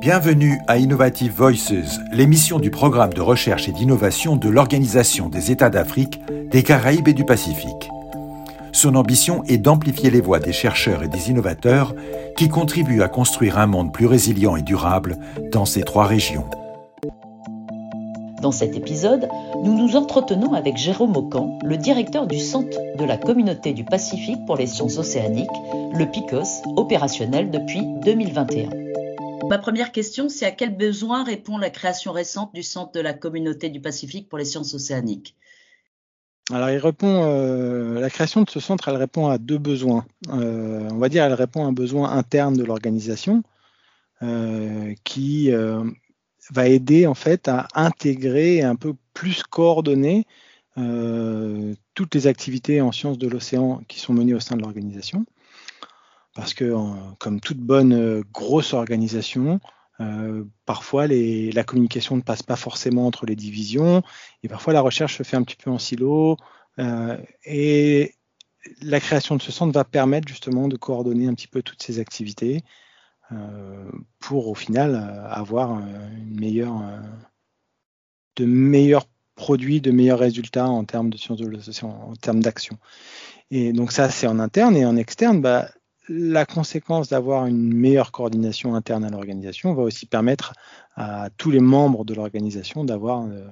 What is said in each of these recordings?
Bienvenue à Innovative Voices, l'émission du programme de recherche et d'innovation de l'Organisation des États d'Afrique, des Caraïbes et du Pacifique. Son ambition est d'amplifier les voix des chercheurs et des innovateurs qui contribuent à construire un monde plus résilient et durable dans ces trois régions. Dans cet épisode, nous nous entretenons avec Jérôme Aucan, le directeur du Centre de la Communauté du Pacifique pour les sciences océaniques, le PICOS, opérationnel depuis 2021. Ma première question, c'est à quel besoin répond la création récente du Centre de la Communauté du Pacifique pour les sciences océaniques? Alors, il répond, euh, la création de ce centre, elle répond à deux besoins. Euh, on va dire, elle répond à un besoin interne de l'organisation euh, qui va aider en fait à intégrer et un peu plus coordonner toutes les activités en sciences de l'océan qui sont menées au sein de l'organisation. Parce que, comme toute bonne grosse organisation, euh, parfois, la communication ne passe pas forcément entre les divisions et parfois la recherche se fait un petit peu en silo. Euh, et la création de ce centre va permettre justement de coordonner un petit peu toutes ces activités euh, pour au final avoir une meilleure, de meilleurs produits, de meilleurs résultats en termes de sciences de l'océan, en termes d'action. Et donc ça, c'est en interne et en externe. Bah, la conséquence d'avoir une meilleure coordination interne à l'organisation va aussi permettre à tous les membres de l'organisation d'avoir euh,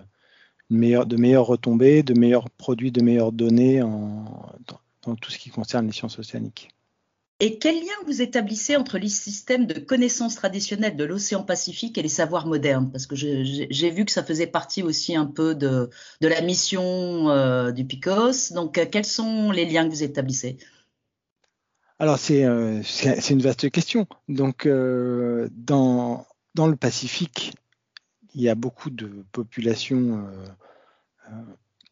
de meilleures retombées, de meilleurs produits, de meilleures données dans, tout ce qui concerne les sciences océaniques. Et quel lien vous établissez entre les systèmes de connaissances traditionnelles de l'océan Pacifique et les savoirs modernes? Parce que j'ai vu que ça faisait partie aussi un peu de, la mission euh, du PICOS. Donc, euh, quels sont les liens que vous établissez? Alors euh, c'est une vaste question. Donc euh, dans, dans, le Pacifique, il y a beaucoup de populations euh,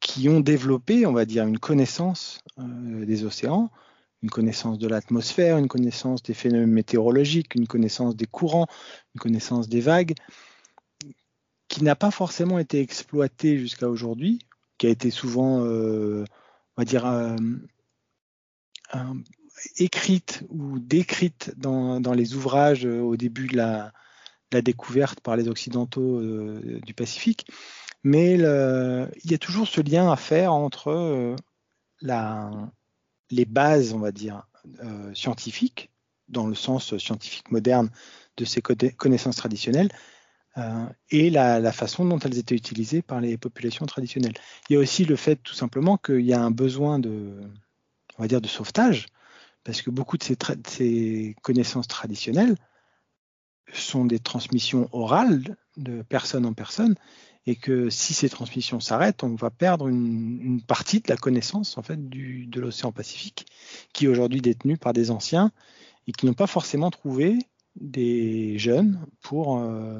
qui ont développé, on va dire, une connaissance des océans, une connaissance de l'atmosphère, une connaissance des phénomènes météorologiques, une connaissance des courants, une connaissance des vagues, qui n'a pas forcément été exploitée jusqu'à aujourd'hui, qui a été souvent, on va dire, un, écrite ou décrite dans, les ouvrages euh, au début de la, découverte par les Occidentaux euh, du Pacifique. Mais il y a toujours ce lien à faire entre euh, les bases, on va dire, scientifiques, dans le sens scientifique moderne de ces connaissances traditionnelles, et la, la, façon dont elles étaient utilisées par les populations traditionnelles. Il y a aussi le fait tout simplement qu'il y a un besoin de, on va dire, de sauvetage parce que beaucoup de ces, connaissances traditionnelles sont des transmissions orales de personne en personne, et que si ces transmissions s'arrêtent, on va perdre une, partie de la connaissance en fait de l'océan Pacifique, qui est aujourd'hui détenue par des anciens et qui n'ont pas forcément trouvé des jeunes pour, euh,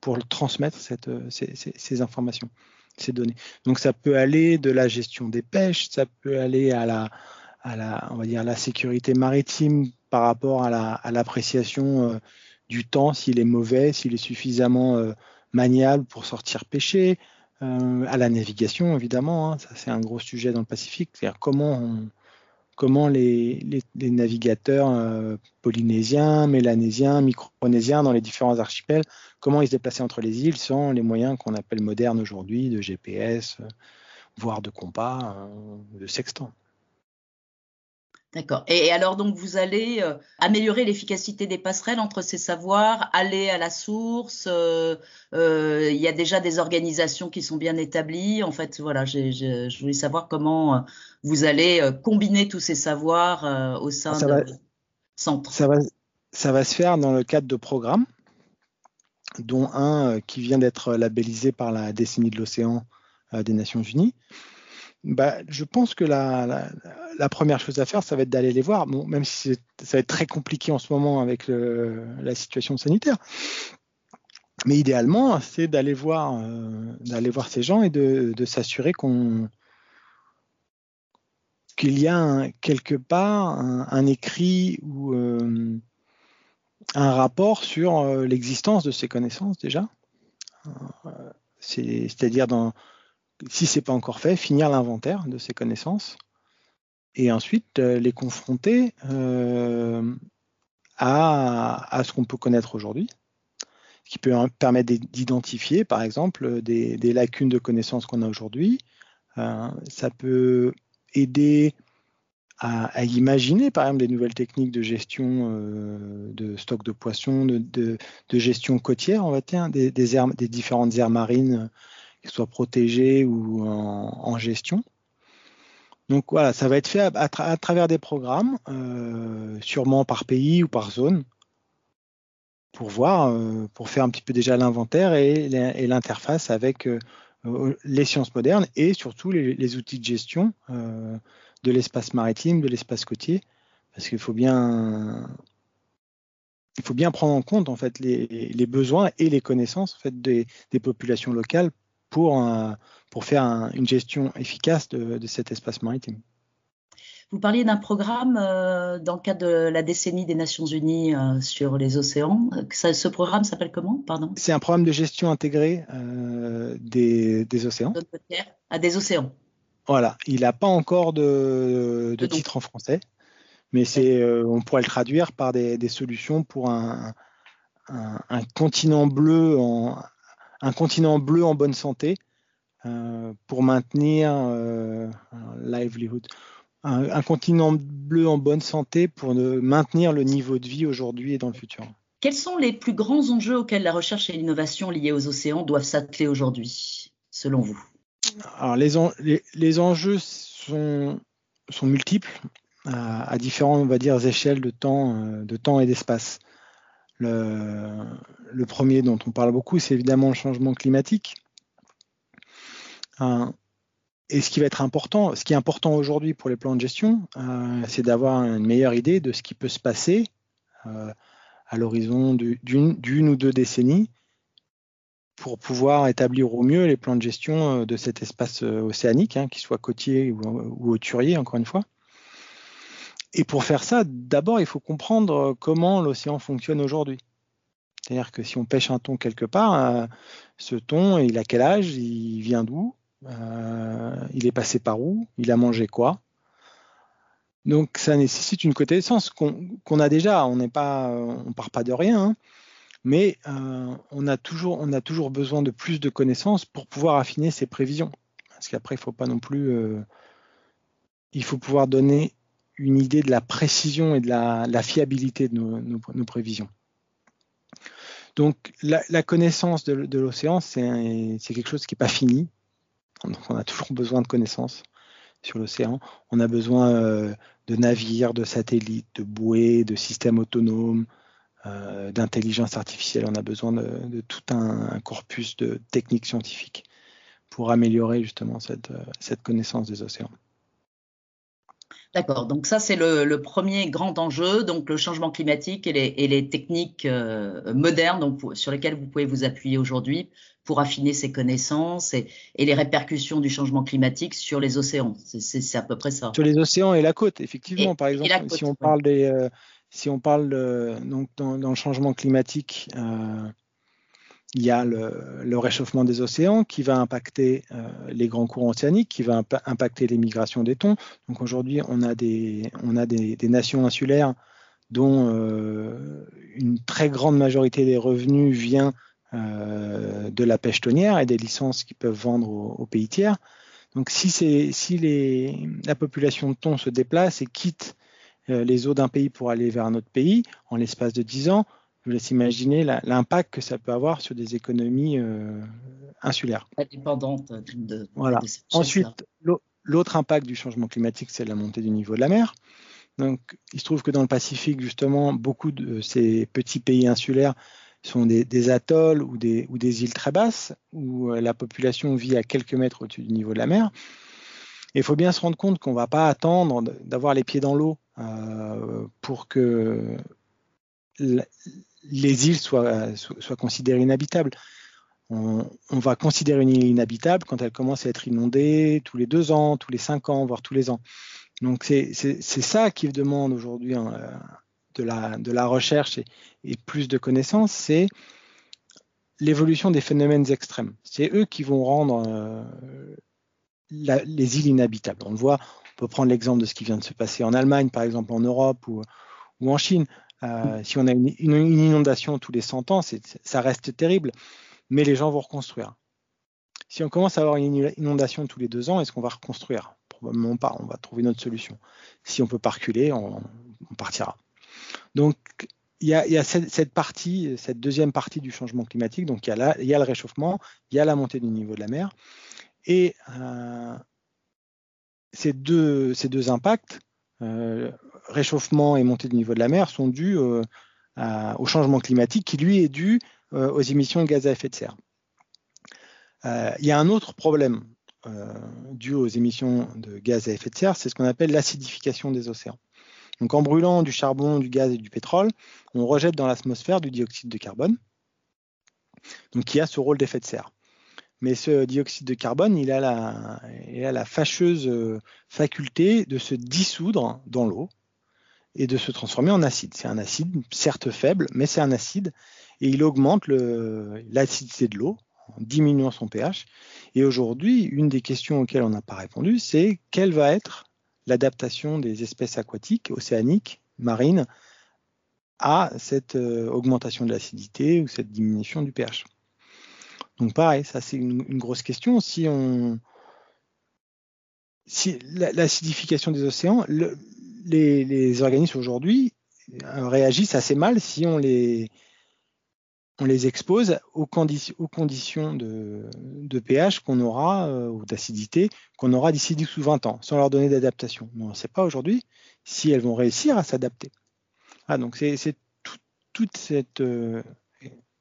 pour transmettre ces, informations, ces données. Donc ça peut aller de la gestion des pêches, ça peut aller à la, on va dire, la sécurité maritime par rapport à l'appréciation euh, du temps, s'il est mauvais, s'il est suffisamment euh, maniable pour sortir pêcher, euh, à la navigation évidemment, hein, ça c'est un gros sujet dans le Pacifique, c'est-à-dire comment, comment les, les, navigateurs polynésiens, mélanésiens, micronésiens dans les différents archipels, comment ils se déplaçaient entre les îles sans les moyens qu'on appelle modernes aujourd'hui de GPS, voire de compas, de sextant. D'accord. Et alors donc vous allez euh, améliorer l'efficacité des passerelles entre ces savoirs, aller à la source. Euh, euh, il y a déjà des organisations qui sont bien établies. En fait, voilà, je voulais savoir comment vous allez combiner tous ces savoirs au sein du centre. Ça va, ça va se faire dans le cadre de programmes, dont un qui vient d'être labellisé par la décennie de l'océan des Nations Unies. Bah, je pense que la, première chose à faire, ça va être d'aller les voir, même si ça va être très compliqué en ce moment avec la situation sanitaire. Mais idéalement, c'est d'aller voir, euh, ces gens et de, s'assurer qu'il y a quelque part un, écrit ou euh, un rapport sur euh, l'existence de ces connaissances déjà. C'est-à-dire dans si ce n'est pas encore fait, finir l'inventaire de ces connaissances et ensuite les confronter à, à, ce qu'on peut connaître aujourd'hui, qui peut permettre d'identifier, par exemple, des, lacunes de connaissances qu'on a aujourd'hui. ça peut aider à, imaginer, par exemple, des nouvelles techniques de gestion euh, de stock de poissons, de, gestion côtière, on va dire, des, des, des différentes aires marines, qu'elles soient protégées ou en, gestion. Donc voilà, ça va être fait à, travers des programmes, euh, sûrement par pays ou par zone, pour voir, euh, pour faire un petit peu déjà l'inventaire et, l'interface avec les sciences modernes et surtout les, les outils de gestion de l'espace maritime, de l'espace côtier, parce qu'il faut bien, il faut bien prendre en compte en fait les, besoins et les connaissances en fait des, populations locales pour, pour faire une gestion efficace de, cet espace maritime. Vous parliez d'un programme euh, dans le cadre de la décennie des Nations Unies euh, sur les océans. ce programme s'appelle comment Pardon? C'est un programme de gestion intégrée euh, des, des, océans. À des océans. Voilà, il n'a pas encore de, titre en français, mais c'est, euh, on pourrait le traduire par des, solutions pour un, continent bleu en un continent bleu en bonne santé euh, pour maintenir euh, livelihood. Un, continent bleu en bonne santé pour maintenir le niveau de vie aujourd'hui et dans le futur. Quels sont les plus grands enjeux auxquels la recherche et l'innovation liées aux océans doivent s'atteler aujourd'hui, selon vous? Alors les, les, enjeux sont, sont multiples à, différentes on va dire, échelles de temps, euh, de temps et d'espace. Le, premier dont on parle beaucoup, c'est évidemment le changement climatique. Euh, et ce qui va être important, ce qui est important aujourd'hui pour les plans de gestion, euh, c'est d'avoir une meilleure idée de ce qui peut se passer à l'horizon d'une ou deux décennies pour pouvoir établir au mieux les plans de gestion euh, de cet espace euh, océanique, hein, qu'il soit côtier ou, ou hauturier, encore une fois. Et pour faire ça, d'abord, il faut comprendre euh, comment l'océan fonctionne aujourd'hui. C'est-à-dire que si on pêche un thon quelque part, ce thon, il a quel âge? Il vient d'où? Il est passé par où? Il a mangé quoi? Donc ça nécessite une connaissance qu'on a déjà. On n'est pas, on part pas de rien. Hein mais euh, on, a toujours, on a toujours besoin de plus de connaissances pour pouvoir affiner ses prévisions. Parce qu'après, il faut pas non plus. Euh, il faut pouvoir donner une idée de la précision et de la, fiabilité de nos, prévisions. Donc, la, connaissance de, l'océan, c'est quelque chose qui n'est pas fini. On a toujours besoin de connaissances sur l'océan. On a besoin euh, de navires, de satellites, de bouées, de systèmes autonomes, euh, d'intelligence artificielle. On a besoin de, tout un, corpus de techniques scientifiques pour améliorer justement cette, euh, connaissance des océans. D'accord, donc ça c'est le, premier grand enjeu, donc le changement climatique et les, techniques euh, modernes sur lesquelles vous pouvez vous appuyer aujourd'hui pour affiner ces connaissances et, les répercussions du changement climatique sur les océans. C'est à peu près ça. Sur les océans et la côte, effectivement. par exemple, si on parle des, si on parle donc dans, le changement climatique, euh, il y a le, réchauffement des océans qui va impacter euh, les grands courants océaniques, qui va impacter les migrations des thons. Donc aujourd'hui, on a des, on a des, nations insulaires dont euh, une très grande majorité des revenus vient de la pêche tonnière et des licences qu'ils peuvent vendre aux, pays tiers. Donc si, si les, la population de thon se déplace et quitte euh, les eaux d'un pays pour aller vers un autre pays en l'espace de 10 ans, je vous laisse imaginer l'impact que ça peut avoir sur des économies euh, insulaires. Indépendantes de, voilà. Ensuite, l'autre impact du changement climatique, c'est la montée du niveau de la mer. Donc, il se trouve que dans le Pacifique, justement, beaucoup de ces petits pays insulaires sont des, atolls ou des, ou des, îles très basses où euh, la population vit à quelques mètres au-dessus du niveau de la mer. Et il faut bien se rendre compte qu'on ne va pas attendre d'avoir les pieds dans l'eau euh, pour que les îles soient, considérées inhabitables. On, va considérer une île inhabitable quand elle commence à être inondée tous les deux ans, tous les cinq ans, voire tous les ans. Donc c'est ça qui demande aujourd'hui hein, de, la, de la recherche et, plus de connaissances, c'est l'évolution des phénomènes extrêmes. C'est eux qui vont rendre euh, les îles inhabitables. On le voit, peut prendre l'exemple de ce qui vient de se passer en Allemagne, par exemple en Europe ou, en Chine. Euh, si on a une, inondation tous les 100 ans, ça reste terrible, mais les gens vont reconstruire. Si on commence à avoir une inondation tous les deux ans, est-ce qu'on va reconstruire? Probablement pas, on va trouver une autre solution. Si on peut pas reculer, on, partira. Donc, il y, a, cette, partie, cette deuxième partie du changement climatique. Donc, il y, a le réchauffement, il y a la montée du niveau de la mer. Et euh, ces, deux, impacts, réchauffement et montée du niveau de la mer, sont dus euh, au changement climatique qui, lui, est dû aux émissions de gaz à effet de serre. Euh, il y a un autre problème euh, dû aux émissions de gaz à effet de serre, c'est ce qu'on appelle l'acidification des océans. Donc en brûlant du charbon, du gaz et du pétrole, on rejette dans l'atmosphère du dioxyde de carbone, donc qui a ce rôle d'effet de serre. Mais ce dioxyde de carbone, il a la, a la fâcheuse euh, faculté de se dissoudre dans l'eau et de se transformer en acide. C'est un acide, certes faible, mais c'est un acide, et il augmente l'acidité de l'eau en diminuant son pH. Et aujourd'hui, une des questions auxquelles on n'a pas répondu, c'est quelle va être l'adaptation des espèces aquatiques, océaniques, marines, à cette euh, augmentation de l'acidité ou cette diminution du pH? Donc pareil, ça c'est une, grosse question. Si on si l'acidification des océans, les, organismes aujourd'hui euh, réagissent assez mal si on les expose aux, conditions de, pH qu'on aura, euh, ou d'acidité, qu'on aura d'ici 10 ou 20 ans, sans leur donner d'adaptation. On ne sait pas aujourd'hui si elles vont réussir à s'adapter. Ah, donc c'est euh,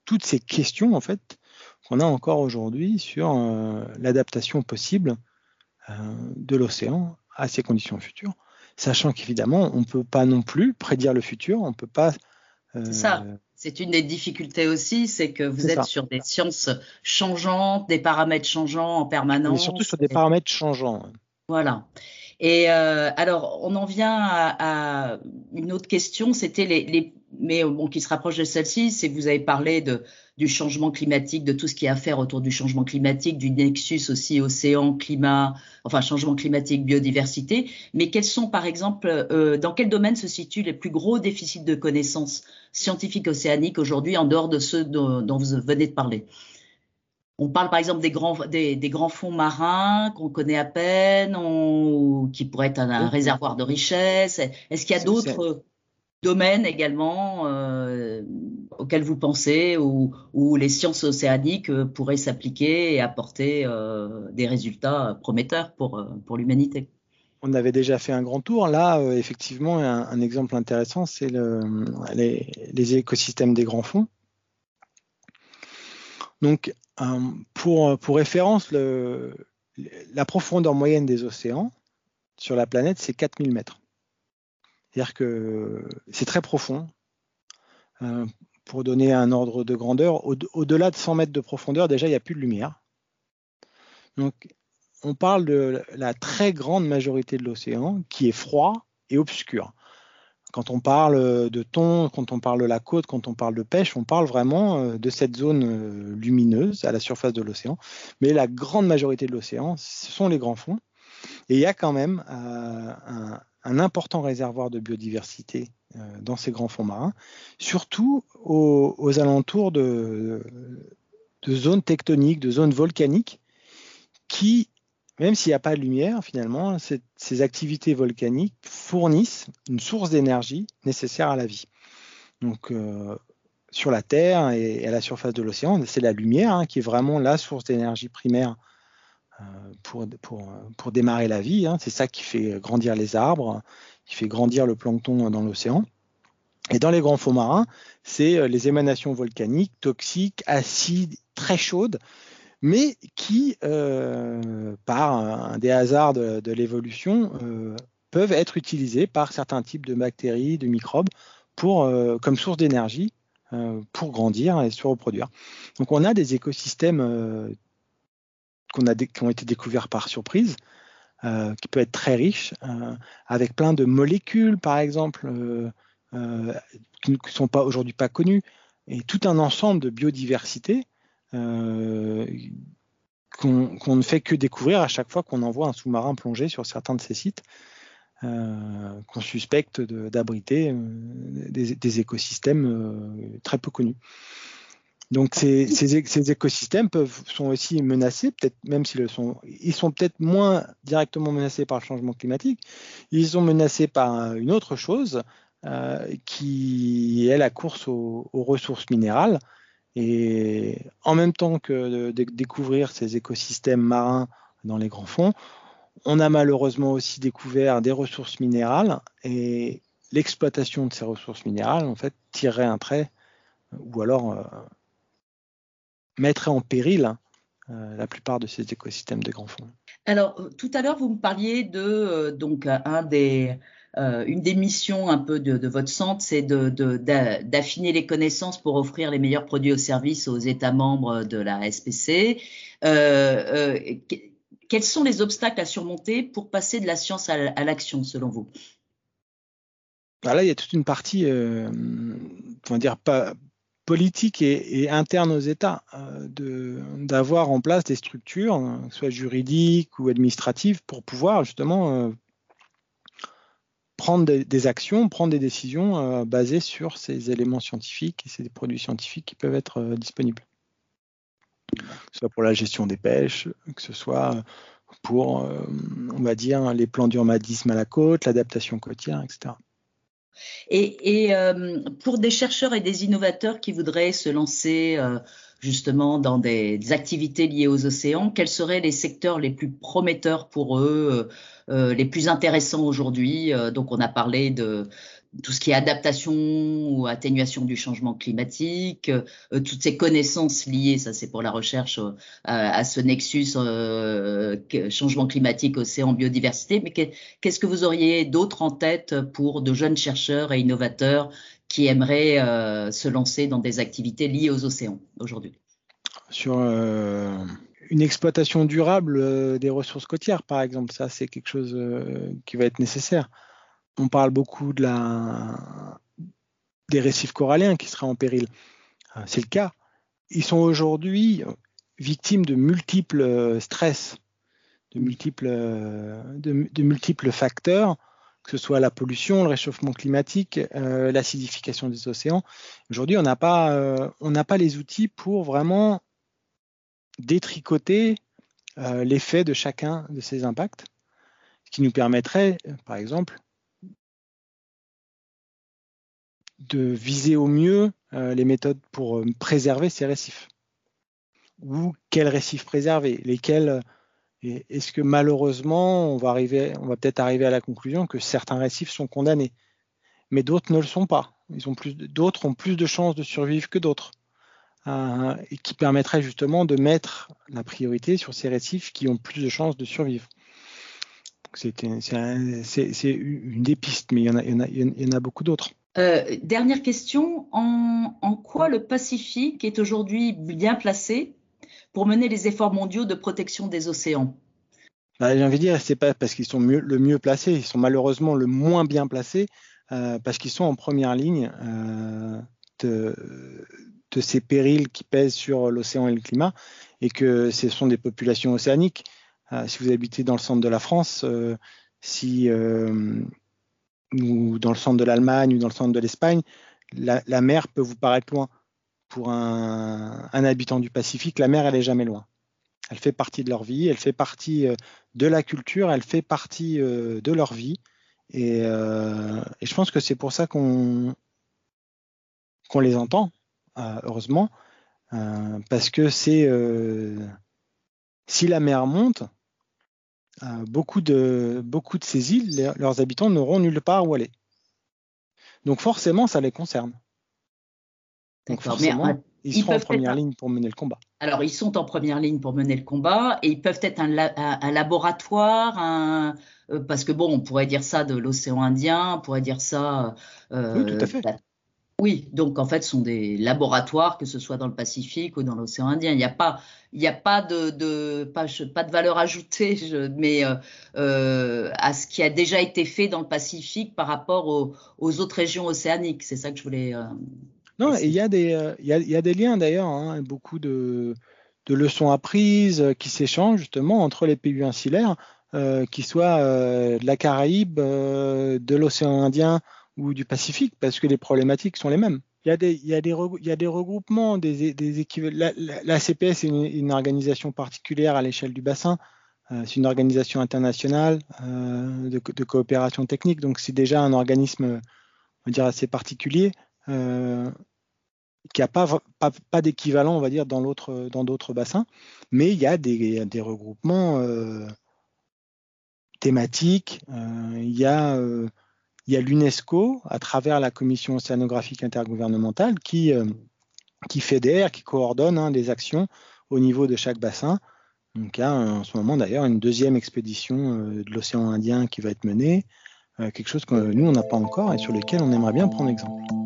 toutes ces questions en fait qu'on a encore aujourd'hui sur euh, l'adaptation possible de l'océan à ces conditions futures, sachant qu'évidemment on ne peut pas non plus prédire le futur, on ne peut pas c'est ça. C'est une des difficultés aussi, c'est que vous êtes sur des sciences changeantes, des paramètres changeants en permanence. Mais surtout sur des paramètres changeants. Voilà. Et euh, alors, on en vient à, une autre question, c'était les, mais bon, qui se rapproche de celle-ci, c'est que vous avez parlé de, du changement climatique, de tout ce qui a à faire autour du changement climatique, du nexus aussi océan, climat, enfin changement climatique, biodiversité. Mais quels sont, par exemple, euh, dans quel domaine se situent les plus gros déficits de connaissances scientifiques océaniques aujourd'hui, en dehors de ceux dont vous venez de parler? On parle par exemple des grands, des, grands fonds marins qu'on connaît à peine, qui pourraient être un, réservoir de richesse. Est-ce qu'il y a d'autres domaines également euh, auxquels vous pensez où, les sciences océaniques euh, pourraient s'appliquer et apporter euh, des résultats prometteurs pour, l'humanité on avait déjà fait un grand tour. Là, effectivement, un, exemple intéressant, c'est le, les, écosystèmes des grands fonds. Donc, pour, référence, la profondeur moyenne des océans sur la planète, c'est 4000 mètres. C'est-à-dire que c'est très profond. Euh, pour donner un ordre de grandeur, au-delà de 100 mètres de profondeur, déjà, il n'y a plus de lumière. Donc, on parle de la très grande majorité de l'océan qui est froid et obscur. Quand on parle de thon, quand on parle de la côte, quand on parle de pêche, on parle vraiment euh, de cette zone euh, lumineuse à la surface de l'océan. Mais la grande majorité de l'océan, ce sont les grands fonds. Et il y a quand même un, important réservoir de biodiversité dans ces grands fonds marins, surtout aux, alentours de, de, zones tectoniques, de zones volcaniques, qui même s'il n'y a pas de lumière, finalement, ces activités volcaniques fournissent une source d'énergie nécessaire à la vie. Donc, euh, sur la Terre et à la surface de l'océan, c'est la lumière hein, qui est vraiment la source d'énergie primaire euh, pour, démarrer la vie. Hein. C'est ça qui fait grandir les arbres, qui fait grandir le plancton dans l'océan. Et dans les grands fonds marins, c'est euh, les émanations volcaniques, toxiques, acides, très chaudes, mais qui, euh, par des hasards de, l'évolution, peuvent être utilisés par certains types de bactéries, de microbes, comme source d'énergie pour grandir et se reproduire. Donc on a des écosystèmes qui ont été découverts par surprise, qui peuvent être très riches, avec plein de molécules, par exemple, qui ne sont pas aujourd'hui pas connues, et tout un ensemble de biodiversité euh, qu'on ne fait que découvrir à chaque fois qu'on envoie un sous-marin plongé sur certains de ces sites. Euh, qu'on suspecte d'abriter des, écosystèmes très peu connus. Donc ces, ces, écosystèmes peuvent, sont aussi menacés, peut-être même s'ils sont, ils sont peut-être moins directement menacés par le changement climatique, ils sont menacés par une autre chose euh, qui est la course aux, ressources minérales. Et en même temps que de, découvrir ces écosystèmes marins dans les grands fonds, on a malheureusement aussi découvert des ressources minérales et l'exploitation de ces ressources minérales en fait tirerait un trait ou alors euh, mettrait en péril euh, la plupart de ces écosystèmes de grands fonds. Alors, euh, tout à l'heure, vous me parliez de euh, donc un des, une des missions un peu de, votre centre, c'est d'affiner les connaissances pour offrir les meilleurs produits ou services aux États membres de la SPC. quels sont les obstacles à surmonter pour passer de la science à, l'action, selon vous? Bah Là, il y a toute une partie, on va dire, pas, politique et, interne aux États euh, d'avoir en place des structures, soit juridiques ou administratives, pour pouvoir justement euh, prendre des, actions, prendre des décisions euh, basées sur ces éléments scientifiques et ces produits scientifiques qui peuvent être disponibles. Que ce soit pour la gestion des pêches, que ce soit pour, on va dire, les plans d'urbanisme à la côte, l'adaptation côtière, etc. Et, euh, pour des chercheurs et des innovateurs qui voudraient se lancer euh, justement dans des, activités liées aux océans, quels seraient les secteurs les plus prometteurs pour eux, euh, les plus intéressants aujourd'hui Donc on a parlé de tout ce qui est adaptation ou atténuation du changement climatique, euh, toutes ces connaissances liées, ça c'est pour la recherche euh, à, ce nexus euh, changement climatique, océan, biodiversité, mais qu'est-ce que vous auriez d'autre en tête pour de jeunes chercheurs et innovateurs qui aimeraient se lancer dans des activités liées aux océans aujourd'hui? Sur une exploitation durable des ressources côtières, par exemple, ça c'est quelque chose qui va être nécessaire on parle beaucoup de la, des récifs coralliens qui seraient en péril. Euh, c'est le cas. Ils sont aujourd'hui victimes de multiples euh, stress, de multiples, euh, de, multiples facteurs, que ce soit la pollution, le réchauffement climatique, l'acidification des océans. Aujourd'hui, on n'a pas, on n'a pas les outils pour vraiment détricoter l'effet de chacun de ces impacts, ce qui nous permettrait, par exemple, de viser au mieux euh, les méthodes pour euh, préserver ces récifs. Ou quels récifs préserver? Lesquels euh, Est-ce que malheureusement, on va, arriver, on va peut-être arriver à la conclusion que certains récifs sont condamnés, mais d'autres ne le sont pas. D'autres ont plus de chances de survivre que d'autres. et qui permettrait justement de mettre la priorité sur ces récifs qui ont plus de chances de survivre. C'est une des pistes, mais il il y en a beaucoup d'autres. Euh, dernière question, en, quoi le Pacifique est aujourd'hui bien placé pour mener les efforts mondiaux de protection des océans? Bah, J'ai envie de dire, c'est pas parce qu'ils sont le mieux placés, ils sont malheureusement le moins bien placés euh, parce qu'ils sont en première ligne euh, de, ces périls qui pèsent sur l'océan et le climat et que ce sont des populations océaniques. si vous habitez dans le centre de la France, si ou dans le centre de l'Allemagne ou dans le centre de l'Espagne, la, mer peut vous paraître loin. Pour un, habitant du Pacifique, la mer, elle est jamais loin. Elle fait partie de leur vie, elle fait partie euh, de la culture, elle fait partie euh, de leur vie. Euh, et, je pense que c'est pour ça qu'on les entend, heureusement, parce que c'est si la mer monte, beaucoup, de, beaucoup de ces îles, leurs habitants n'auront nulle part où aller. Donc forcément, ça les concerne. Donc forcément, ils, sont en première ligne pour mener le combat. Alors, ils sont en première ligne pour mener le combat et ils peuvent être un, laboratoire, un, euh, parce que bon, on pourrait dire ça de l'océan Indien, on pourrait dire ça. Euh, oui, tout à fait. Oui, donc en fait, ce sont des laboratoires, que ce soit dans le Pacifique ou dans l'océan Indien. Il n'y a pas, il n'y a pas de, pas, de valeur ajoutée, mais euh, euh, à ce qui a déjà été fait dans le Pacifique par rapport aux, autres régions océaniques. C'est ça que je voulais. Euh, non, il y a des, il y a, des liens d'ailleurs. Hein. beaucoup de, leçons apprises qui s'échangent justement entre les pays insulaires, qu'ils soient de la Caraïbe, de l'océan Indien ou du Pacifique, parce que les problématiques sont les mêmes. Il y a des, il y a des, il y a des regroupements, des, des la, la, CPS est une, organisation particulière à l'échelle du bassin. Euh, c'est une organisation internationale euh, de, coopération technique, donc c'est déjà un organisme, on va dire, assez particulier, euh, qui n'a pas, pas, pas d'équivalent, on va dire, dans l'autre, dans d'autres bassins. Mais il y a des, des regroupements thématiques. Il y a il y a l'UNESCO, à travers la Commission océanographique intergouvernementale, qui, euh, fédère, qui coordonne hein, des actions au niveau de chaque bassin. Donc, il y a en ce moment d'ailleurs une deuxième expédition euh, de l'océan Indien qui va être menée, euh, quelque chose que nous, on n'a pas encore et sur lequel on aimerait bien prendre exemple.